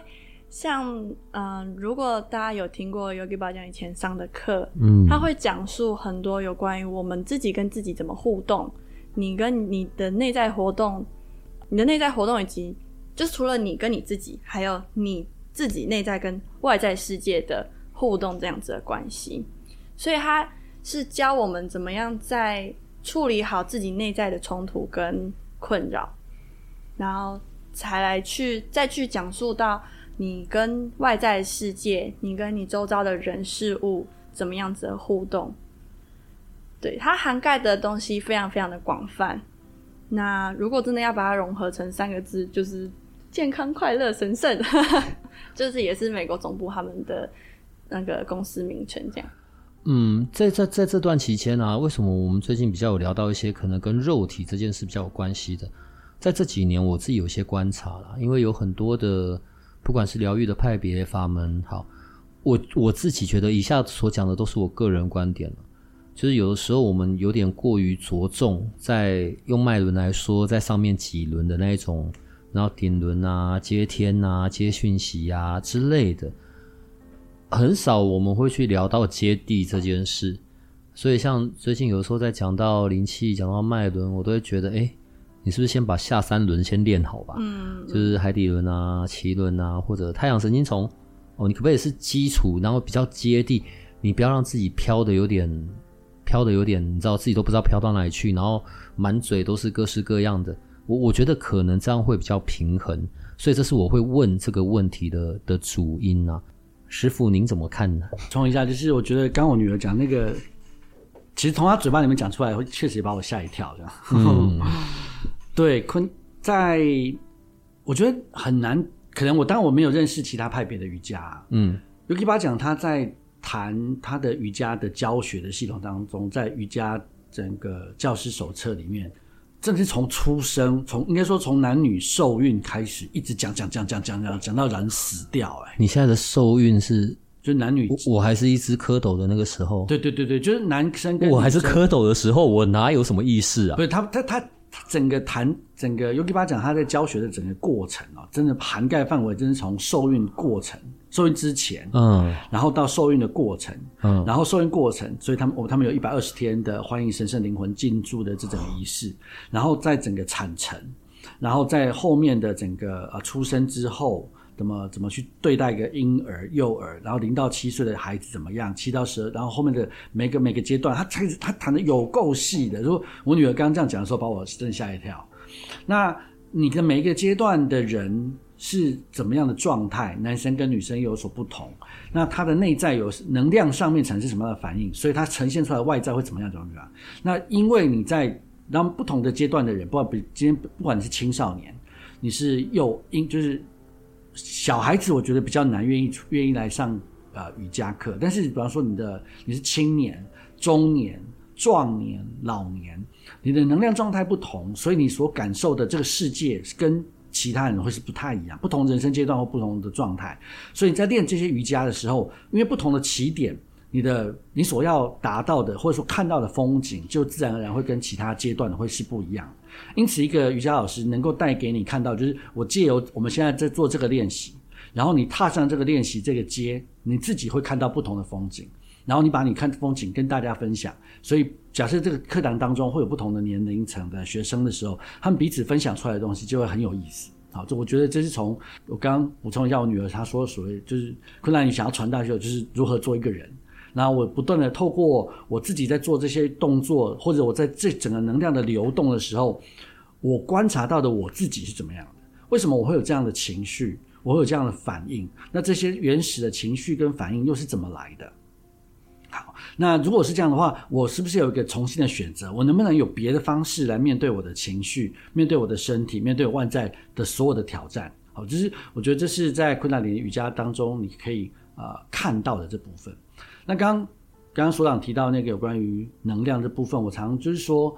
像嗯、呃，如果大家有听过 Yogi 巴讲以前上的课，嗯，他会讲述很多有关于我们自己跟自己怎么互动。你跟你的内在活动，你的内在活动以及就是除了你跟你自己，还有你自己内在跟外在世界的互动这样子的关系，所以他是教我们怎么样在处理好自己内在的冲突跟困扰，然后才来去再去讲述到你跟外在世界，你跟你周遭的人事物怎么样子的互动。对，它涵盖的东西非常非常的广泛。那如果真的要把它融合成三个字，就是健康、快乐、神圣，[LAUGHS] 就是也是美国总部他们的那个公司名称这样。嗯，在在在这段期间啊，为什么我们最近比较有聊到一些可能跟肉体这件事比较有关系的？在这几年，我自己有些观察啦，因为有很多的不管是疗愈的派别法门，好，我我自己觉得以下所讲的都是我个人观点了。就是有的时候我们有点过于着重在用脉轮来说，在上面几轮的那一种，然后顶轮啊、接天啊、接讯息啊之类的，很少我们会去聊到接地这件事。所以像最近有时候在讲到灵气、讲到脉轮，我都会觉得，哎，你是不是先把下三轮先练好吧？嗯，就是海底轮啊、脐轮啊，或者太阳神经丛哦，你可不可以是基础，然后比较接地？你不要让自己飘的有点。飘的有点，你知道自己都不知道飘到哪里去，然后满嘴都是各式各样的。我我觉得可能这样会比较平衡，所以这是我会问这个问题的的主因啊。师傅您怎么看呢？冲一下，就是我觉得刚我女儿讲那个，其实从她嘴巴里面讲出来，会确实也把我吓一跳，这样。嗯、[LAUGHS] 对，坤在，我觉得很难，可能我当然我没有认识其他派别的瑜伽，嗯，尤其巴讲他在。谈他的瑜伽的教学的系统当中，在瑜伽整个教师手册里面，正是从出生，从应该说从男女受孕开始，一直讲讲讲讲讲讲讲到人死掉。哎，你现在的受孕是就男女我，我还是一只蝌蚪的那个时候。对对对对，就是男生跟我还是蝌蚪的时候，我哪有什么意识啊？不是他他他整个谈整个 Yogi 巴讲他在教学的整个过程哦，真的涵盖范围，真是从受孕过程。受孕之前，嗯，然后到受孕的过程，嗯，然后受孕过程，所以他们我他们有一百二十天的欢迎神圣灵魂进驻的这种仪式，然后在整个产程，然后在后面的整个呃出生之后，怎么怎么去对待一个婴儿、幼儿，然后零到七岁的孩子怎么样，七到十二，然后后面的每个每个阶段，他才他谈的有够细的。如果我女儿刚刚这样讲的时候，把我真吓一跳。那你的每一个阶段的人。是怎么样的状态？男生跟女生有所不同。那他的内在有能量上面产生什么样的反应？所以他呈现出来外在会怎么样？怎么样？那因为你在让不同的阶段的人，不管比今天不管你是青少年，你是幼婴，就是小孩子，我觉得比较难愿意愿意来上呃瑜伽课。但是比方说你的你是青年、中年、壮年、老年，你的能量状态不同，所以你所感受的这个世界跟。其他人会是不太一样，不同人生阶段或不同的状态，所以你在练这些瑜伽的时候，因为不同的起点，你的你所要达到的或者说看到的风景，就自然而然会跟其他阶段的会是不一样。因此，一个瑜伽老师能够带给你看到，就是我借由我们现在在做这个练习，然后你踏上这个练习这个阶，你自己会看到不同的风景。然后你把你看风景跟大家分享，所以假设这个课堂当中会有不同的年龄层的学生的时候，他们彼此分享出来的东西就会很有意思。好，这我觉得这是从我刚刚补充一下，我女儿她说所谓就是昆达里想要传达的就是如何做一个人，然后我不断的透过我自己在做这些动作，或者我在这整个能量的流动的时候，我观察到的我自己是怎么样的？为什么我会有这样的情绪？我会有这样的反应？那这些原始的情绪跟反应又是怎么来的？好，那如果是这样的话，我是不是有一个重新的选择？我能不能有别的方式来面对我的情绪，面对我的身体，面对我外在的所有的挑战？好，就是我觉得这是在昆达里瑜伽当中你可以啊、呃、看到的这部分。那刚刚刚所长提到那个有关于能量的部分，我常就是说，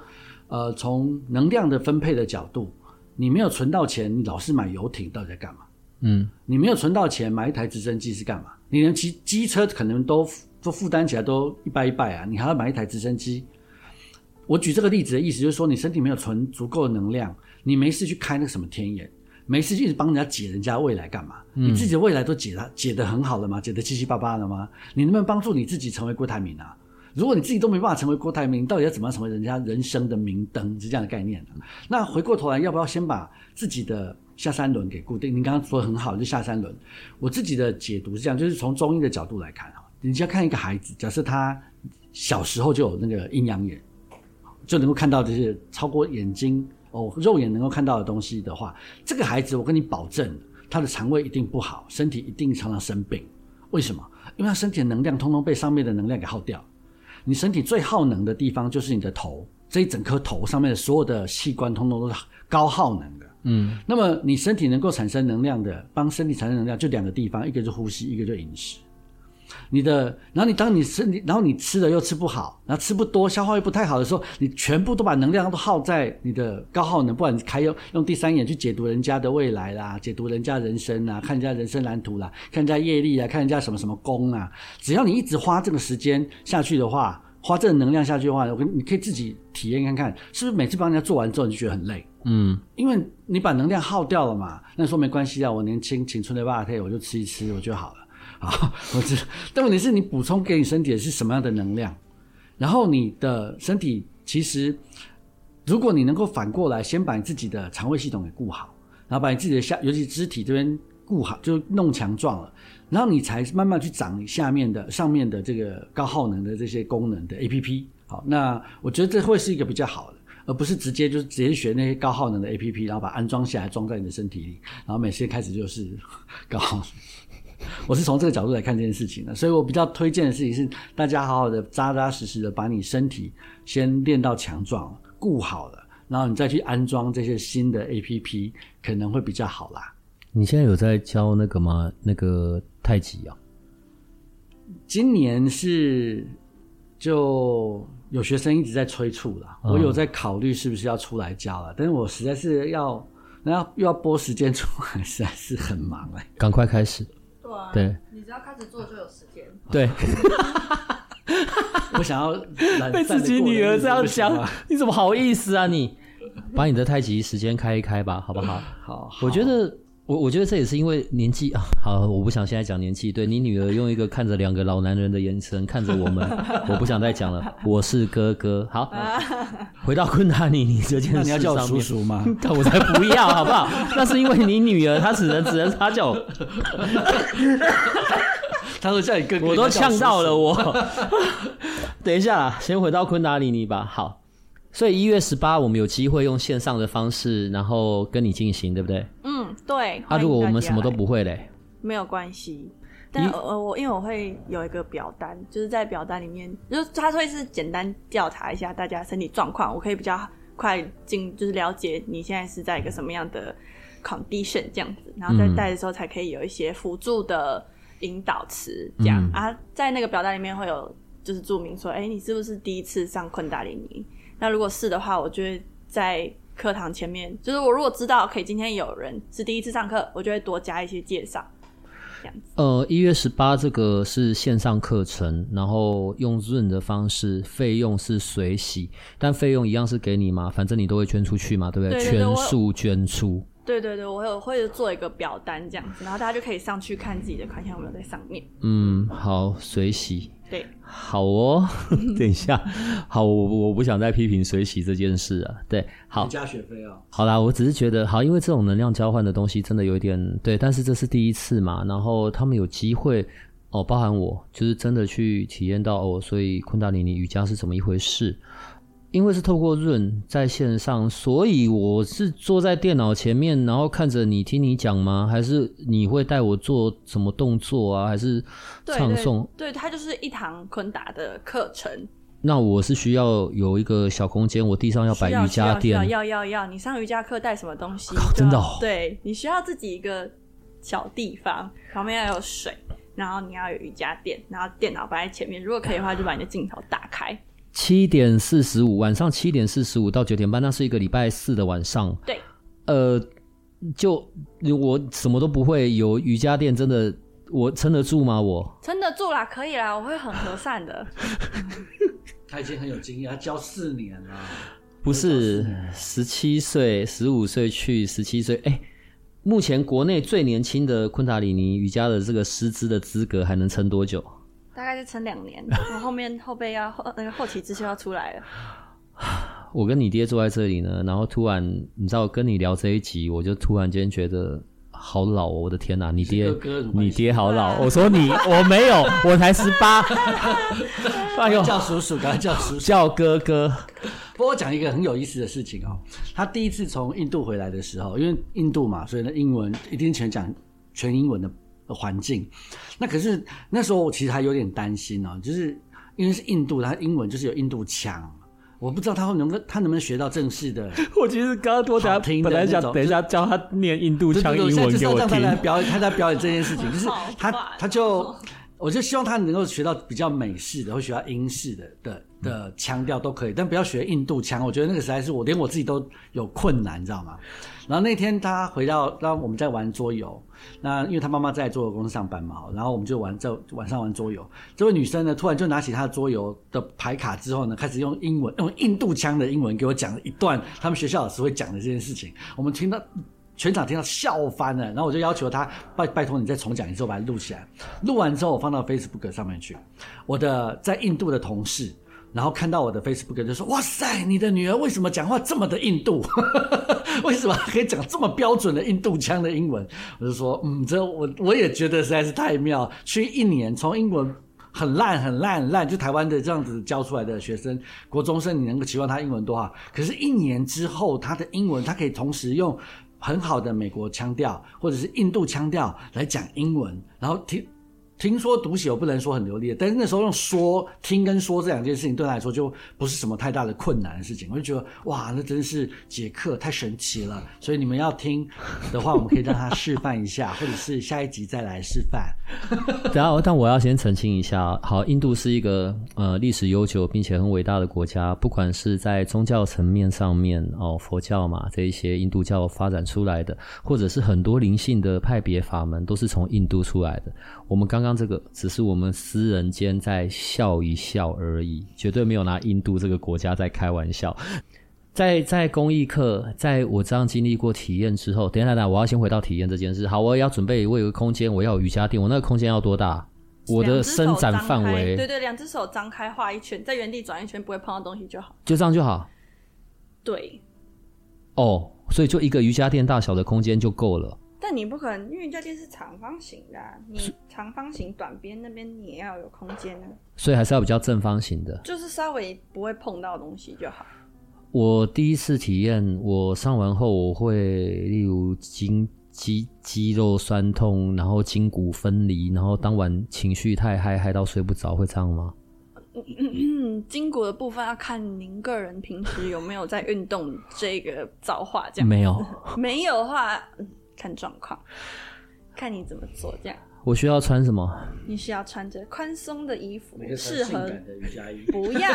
呃，从能量的分配的角度，你没有存到钱，你老是买游艇，到底在干嘛？嗯，你没有存到钱，买一台直升机是干嘛？你连骑机车可能都都负担起来都一拜一拜啊，你还要买一台直升机？我举这个例子的意思就是说，你身体没有存足够的能量，你没事去开那个什么天眼。没事，一直帮人家解人家未来干嘛？你自己的未来都解了，解得很好了吗？解得七七八八了吗？你能不能帮助你自己成为郭台铭啊？如果你自己都没办法成为郭台铭，你到底要怎么样成为人家人生的明灯？是这样的概念。那回过头来，要不要先把自己的下三轮给固定？你刚刚说得很好，就下三轮。我自己的解读是这样，就是从中医的角度来看啊，你只要看一个孩子，假设他小时候就有那个阴阳眼，就能够看到这些超过眼睛。哦，肉眼能够看到的东西的话，这个孩子我跟你保证，他的肠胃一定不好，身体一定常常生病。为什么？因为他身体的能量通通被上面的能量给耗掉。你身体最耗能的地方就是你的头，这一整颗头上面的所有的器官通通都是高耗能的。嗯，那么你身体能够产生能量的，帮身体产生能量就两个地方，一个是呼吸，一个就是饮食。你的，然后你当你身体，然后你吃的又吃不好，然后吃不多，消化又不太好的时候，你全部都把能量都耗在你的高耗能，不管你开用用第三眼去解读人家的未来啦，解读人家人生啦，看人家人生蓝图啦，看人家业力啊，看人家什么什么功啊，只要你一直花这个时间下去的话，花这个能量下去的话，我跟你可以自己体验看看，是不是每次帮人家做完之后你就觉得很累？嗯，因为你把能量耗掉了嘛，那说没关系啊，我年轻青春的八天我就吃一吃我就好了。啊，[LAUGHS] 我知道，但问题是你补充给你身体的是什么样的能量？然后你的身体其实，如果你能够反过来，先把你自己的肠胃系统给顾好，然后把你自己的下，尤其肢体这边顾好，就弄强壮了，然后你才慢慢去长下面的、上面的这个高耗能的这些功能的 APP。好，那我觉得这会是一个比较好的，而不是直接就是直接学那些高耗能的 APP，然后把安装下来装在你的身体里，然后每次开始就是 [LAUGHS] 高。[LAUGHS] 我是从这个角度来看这件事情的，所以我比较推荐的事情是，大家好好的扎扎实实的把你身体先练到强壮，顾好了，然后你再去安装这些新的 APP，可能会比较好啦。你现在有在教那个吗？那个太极啊？今年是就有学生一直在催促了，我有在考虑是不是要出来教了，嗯、但是我实在是要，然后又要拨时间出来，实在是很忙哎、欸，赶快开始。对，你只要开始做就有时间。[LAUGHS] 对，我想要被自己女儿这样想，你怎么好意思啊？你把你的太极时间开一开吧，好不好？[LAUGHS] 好，我觉得。我我觉得这也是因为年纪啊，好，我不想现在讲年纪。对，你女儿用一个看着两个老男人的眼神看着我们，我不想再讲了。我是哥哥，好，回到昆达里尼这件事上面，你要叫我叔叔吗？[LAUGHS] 我才不要，好不好？那是因为你女儿，她只能只能她叫我，[LAUGHS] 她说叫你哥哥，[LAUGHS] 我都呛到了我。等一下，先回到昆达里尼吧。好。所以一月十八，我们有机会用线上的方式，然后跟你进行，对不对？嗯，对。啊，如果我们什么都不会嘞？没有关系。但呃，我因为我会有一个表单，就是在表单里面，就是他会是简单调查一下大家身体状况，我可以比较快进，就是了解你现在是在一个什么样的 condition 这样子，然后在带的时候才可以有一些辅助的引导词，这样、嗯、啊，在那个表单里面会有就是注明说，哎，你是不是第一次上昆达里尼？那如果是的话，我就会在课堂前面，就是我如果知道可以今天有人是第一次上课，我就会多加一些介绍，这样子。呃，一月十八这个是线上课程，然后用 Zoom 的方式，费用是随喜，但费用一样是给你嘛，反正你都会捐出去嘛，对不对？对对对，全数捐出。对对对，我有会做一个表单这样子，然后大家就可以上去看自己的款项有没有在上面。嗯，好，随喜。对，好哦。[LAUGHS] 等一下，好，我我不想再批评水洗这件事啊。对，好，加学费哦。好啦，我只是觉得好，因为这种能量交换的东西真的有一点对，但是这是第一次嘛，然后他们有机会哦，包含我，就是真的去体验到哦，所以昆达里尼瑜伽是怎么一回事？因为是透过润在线上，所以我是坐在电脑前面，然后看着你听你讲吗？还是你会带我做什么动作啊？还是唱诵？对，它就是一堂昆达的课程。那我是需要有一个小空间，我地上要摆瑜伽垫。要要要要，你上瑜伽课带什么东西？真的哦。对，你需要自己一个小地方，旁边要有水，然后你要有瑜伽垫，然后电脑摆在前面。如果可以的话，就把你的镜头打开。七点四十五，晚上七点四十五到九点半，那是一个礼拜四的晚上。对，呃，就我什么都不会，有瑜伽垫，真的我撑得住吗？我撑得住啦，可以啦，我会很和善的。[LAUGHS] 他已经很有经验，他教四年了。不是十七岁、十五岁去，十七岁。哎，目前国内最年轻的昆达里尼瑜伽的这个师资的资格还能撑多久？大概是撑两年，我后后面后背要后那个后起之秀要出来了。[SIGHS] 我跟你爹坐在这里呢，然后突然你知道跟你聊这一集，我就突然间觉得好老哦！我的天哪，你爹哥哥你爹好老！我说你我没有，我才十八。[LAUGHS] 哎呦，叫叔叔，赶快叫叔叔，叫哥哥。不过我讲一个很有意思的事情哦，他第一次从印度回来的时候，因为印度嘛，所以呢英文一定全讲全英文的。的环境，那可是那时候我其实还有点担心哦，就是因为是印度，他英文就是有印度腔，我不知道他会能够他能不能学到正式的。[LAUGHS] 我其实刚刚我等下本来想等一下教他念印度腔英文给我听，让他来表演，他在表演这件事情，就是他他就我就希望他能够学到比较美式的，或学到英式的的的腔调都可以，但不要学印度腔，我觉得那个实在是我连我自己都有困难，你知道吗？然后那天他回到，然后我们在玩桌游。那因为他妈妈在桌游公司上班嘛，然后我们就玩在晚上玩桌游。这位女生呢，突然就拿起她桌游的牌卡之后呢，开始用英文，用印度腔的英文给我讲了一段他们学校老师会讲的这件事情。我们听到全场听到笑翻了，然后我就要求他拜拜托你再重讲一次，我把它录起来。录完之后我放到 Facebook 上面去。我的在印度的同事。然后看到我的 Facebook 就说：“哇塞，你的女儿为什么讲话这么的印度？[LAUGHS] 为什么可以讲这么标准的印度腔的英文？”我就说：“嗯，这我我也觉得实在是太妙。去一年，从英文很烂很烂很烂，就台湾的这样子教出来的学生，国中生，你能够期望他英文多好？可是，一年之后，他的英文他可以同时用很好的美国腔调或者是印度腔调来讲英文，然后听。”听说读写我不能说很流利，但是那时候用说听跟说这两件事情对他来说就不是什么太大的困难的事情，我就觉得哇，那真是解课太神奇了。所以你们要听的话，我们可以让他示范一下，[LAUGHS] 或者是下一集再来示范。然后，但我要先澄清一下，好，印度是一个呃历史悠久并且很伟大的国家，不管是在宗教层面上面哦，佛教嘛这一些印度教发展出来的，或者是很多灵性的派别法门都是从印度出来的。我们刚刚这个只是我们私人间在笑一笑而已，绝对没有拿印度这个国家在开玩笑。在在公益课，在我这样经历过体验之后，等一下等下，我要先回到体验这件事。好，我要准备我有个空间，我要有瑜伽垫，我那个空间要多大？我的伸展范围，对对，两只手张开画一圈，在原地转一圈，不会碰到东西就好。就这样就好。对。哦，所以就一个瑜伽垫大小的空间就够了。但你不可能，因为瑜伽垫是长方形的，啊，你长方形短边那边你也要有空间啊。所以还是要比较正方形的，就是稍微不会碰到东西就好。我第一次体验，我上完后我会，例如筋肌肌肉酸痛，然后筋骨分离，然后当晚情绪太嗨，嗨到睡不着，会这样吗？嗯嗯嗯，筋骨的部分要看您个人平时有没有在运动这个造化，这样没有，没有的话。看状况，看你怎么做。这样，我需要穿什么？你需要穿着宽松的衣服，适合的瑜伽衣。不要，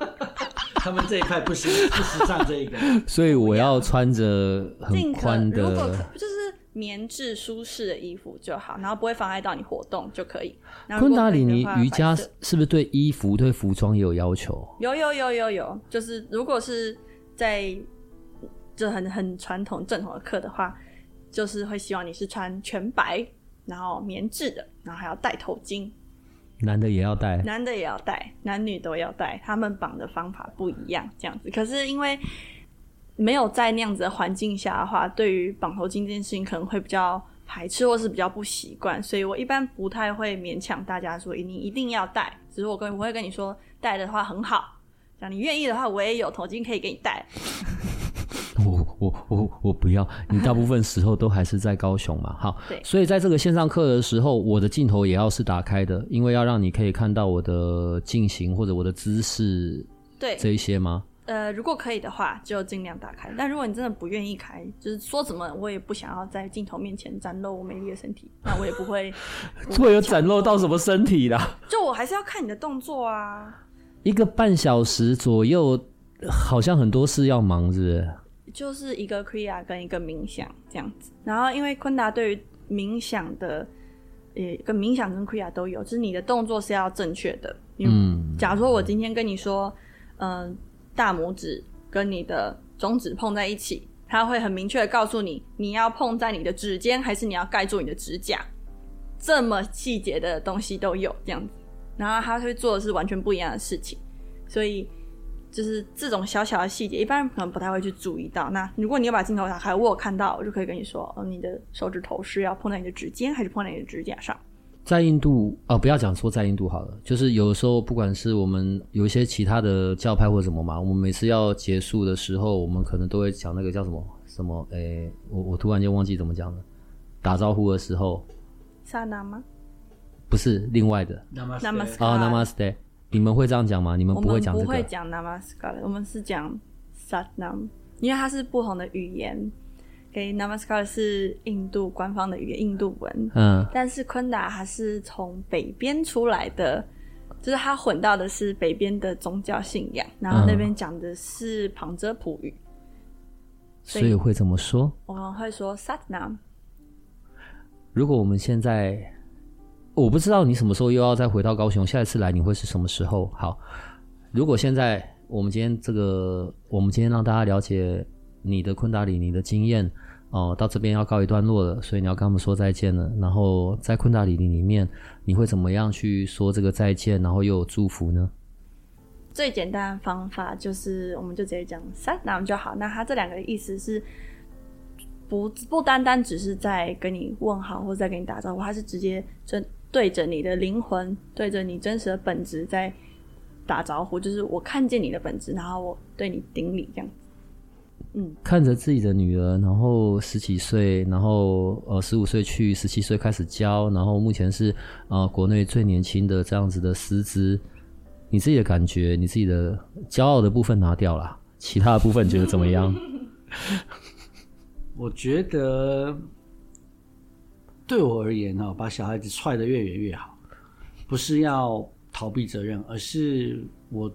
[LAUGHS] 他们这一块不时不时尚这一个，[LAUGHS] 所以我要穿着很宽的，如果就是棉质舒适的衣服就好，然后不会妨碍到你活动就可以。昆达里尼瑜伽是不是对衣服、对服装也有要求？有有有有有，就是如果是在就很很传统正统的课的话。就是会希望你是穿全白，然后棉质的，然后还要戴头巾。男的也要戴，男的也要戴，男女都要戴。他们绑的方法不一样，这样子。可是因为没有在那样子的环境下的话，对于绑头巾这件事情可能会比较排斥或是比较不习惯，所以我一般不太会勉强大家说你一定要戴。只是我跟我会跟你说戴的话很好，像你愿意的话，我也有头巾可以给你戴。[LAUGHS] 我我我我不要，你大部分时候都还是在高雄嘛，好，对，所以在这个线上课的时候，我的镜头也要是打开的，因为要让你可以看到我的进行或者我的姿势，对，这一些吗？呃，如果可以的话，就尽量打开。但如果你真的不愿意开，就是说什么我也不想要在镜头面前展露我美丽的身体，那我也不会。[LAUGHS] 会有展露到什么身体啦？就我还是要看你的动作啊。一个半小时左右，好像很多事要忙，是不是？就是一个 Kriya 跟一个冥想这样子。然后因为昆达对于冥想的，呃，跟冥想跟 Kriya 都有，就是你的动作是要正确的。嗯。假如说我今天跟你说，嗯、呃。大拇指跟你的中指碰在一起，他会很明确的告诉你，你要碰在你的指尖，还是你要盖住你的指甲，这么细节的东西都有这样子。然后他会做的是完全不一样的事情，所以就是这种小小的细节，一般人可能不太会去注意到。那如果你要把镜头打开，我有看到，我就可以跟你说，哦，你的手指头是要碰在你的指尖，还是碰在你的指甲上？在印度啊、哦，不要讲说在印度好了，就是有的时候，不管是我们有一些其他的教派或者什么嘛，我们每次要结束的时候，我们可能都会讲那个叫什么什么，诶、欸，我我突然间忘记怎么讲了。打招呼的时候，萨那吗？不是，另外的。Namaste。啊，Namaste。你们会这样讲吗？你们不会讲这个？我们不会讲 Namaskar，我们是讲 Satnam，因为它是不同的语言。给、okay, Namaskar 是印度官方的语言，印度文。嗯，但是昆达还是从北边出来的，就是他混到的是北边的宗教信仰，然后那边讲的是旁遮普语，所以会怎么说？我们会说 Satnam。如果我们现在，我不知道你什么时候又要再回到高雄，下一次来你会是什么时候？好，如果现在我们今天这个，我们今天让大家了解你的昆达里尼的经验。哦，到这边要告一段落了，所以你要跟他们说再见了。然后在昆达里尼里面，你会怎么样去说这个再见，然后又有祝福呢？最简单的方法就是，我们就直接讲三，那我们就好。那他这两个意思是不不单单只是在跟你问好或者在跟你打招呼，他是直接真对着你的灵魂，对着你真实的本质在打招呼，就是我看见你的本质，然后我对你顶礼这样。嗯，看着自己的女儿，然后十几岁，然后呃十五岁去，十七岁开始教，然后目前是呃国内最年轻的这样子的师资，你自己的感觉，你自己的骄傲的部分拿掉了，其他的部分觉得怎么样？[LAUGHS] 我觉得对我而言呢，把小孩子踹得越远越好，不是要逃避责任，而是我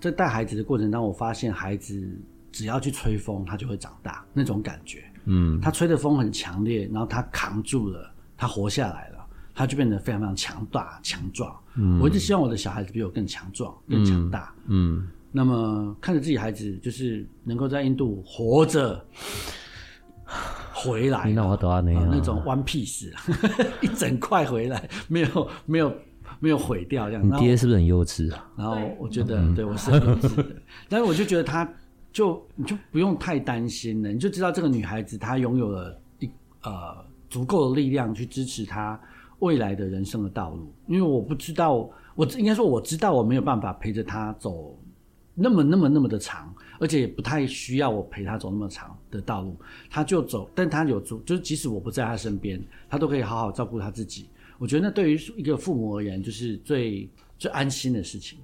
在带孩子的过程当中，我发现孩子。只要去吹风，他就会长大，那种感觉。嗯，他吹的风很强烈，然后他扛住了，他活下来了，他就变得非常非常强大、强壮。嗯，我一直希望我的小孩子比我更强壮、更强大。嗯，嗯，那么看着自己孩子就是能够在印度活着回来，那我那样那种 one piece [LAUGHS] 一整块回来，没有没有没有毁掉这样。你爹是不是很幼稚啊？然后我觉得，对，对我是很幼稚的，[LAUGHS] 但是我就觉得他。就你就不用太担心了，你就知道这个女孩子她拥有了一呃足够的力量去支持她未来的人生的道路。因为我不知道，我应该说我知道我没有办法陪着她走那么那么那么的长，而且也不太需要我陪他走那么长的道路。他就走，但他有足，就是即使我不在他身边，他都可以好好照顾他自己。我觉得那对于一个父母而言，就是最最安心的事情。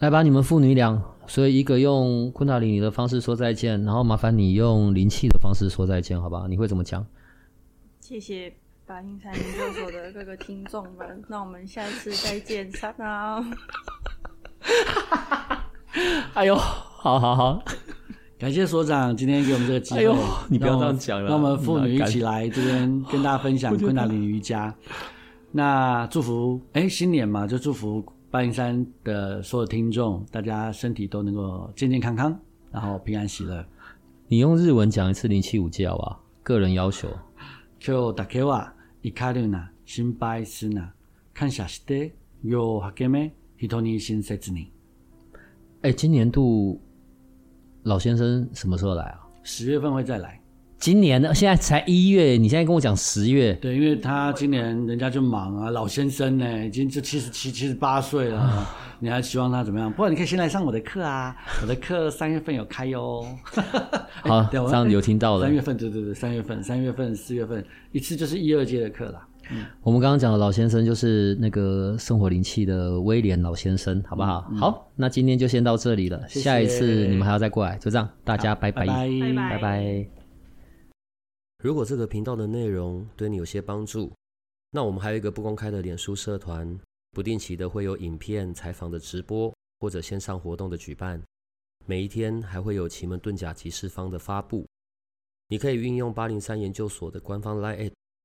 来吧，你们父女俩，所以一个用昆达里尼的方式说再见，然后麻烦你用灵气的方式说再见，好吧？你会怎么讲？谢谢八阴山研究所的各个听众们，那我们下次再见，撒娜。哎呦，好好好，[LAUGHS] 感谢所长今天给我们这个机会。哎呦，你不要这样讲了。那我们父女一起来这边跟大家分享昆达里尼瑜伽。那祝福，哎，新年嘛，就祝福。八阴山的所有听众，大家身体都能够健健康康，然后平安喜乐。[LAUGHS] 你用日文讲一次零七五戒好不好？个人要求。[LAUGHS] 今日だけは怒るな、心配すな、感谢して、世を励め、人に亲切に。哎，今年度 老先生什么时候来啊？十月份会再来。今年呢，现在才一月，你现在跟我讲十月。对，因为他今年人家就忙啊，老先生呢，已经就七十七、七十八岁了，你还希望他怎么样？不过你可以先来上我的课啊，我的课三月份有开哟。好，[LAUGHS] 这样有听到了。三月份，对对对，三月份，三月份、四月份一次就是一二届的课啦。嗯，我们刚刚讲的老先生就是那个生活灵气的威廉老先生，好不好？嗯、好，那今天就先到这里了，谢谢，下一次你们还要再过来，就这样，大家拜拜，拜拜，拜拜。如果这个频道的内容对你有些帮助，那我们还有一个不公开的脸书社团，不定期的会有影片、采访的直播或者线上活动的举办，每一天还会有奇门遁甲集市方的发布，你可以运用八零三研究所的官方 LINE@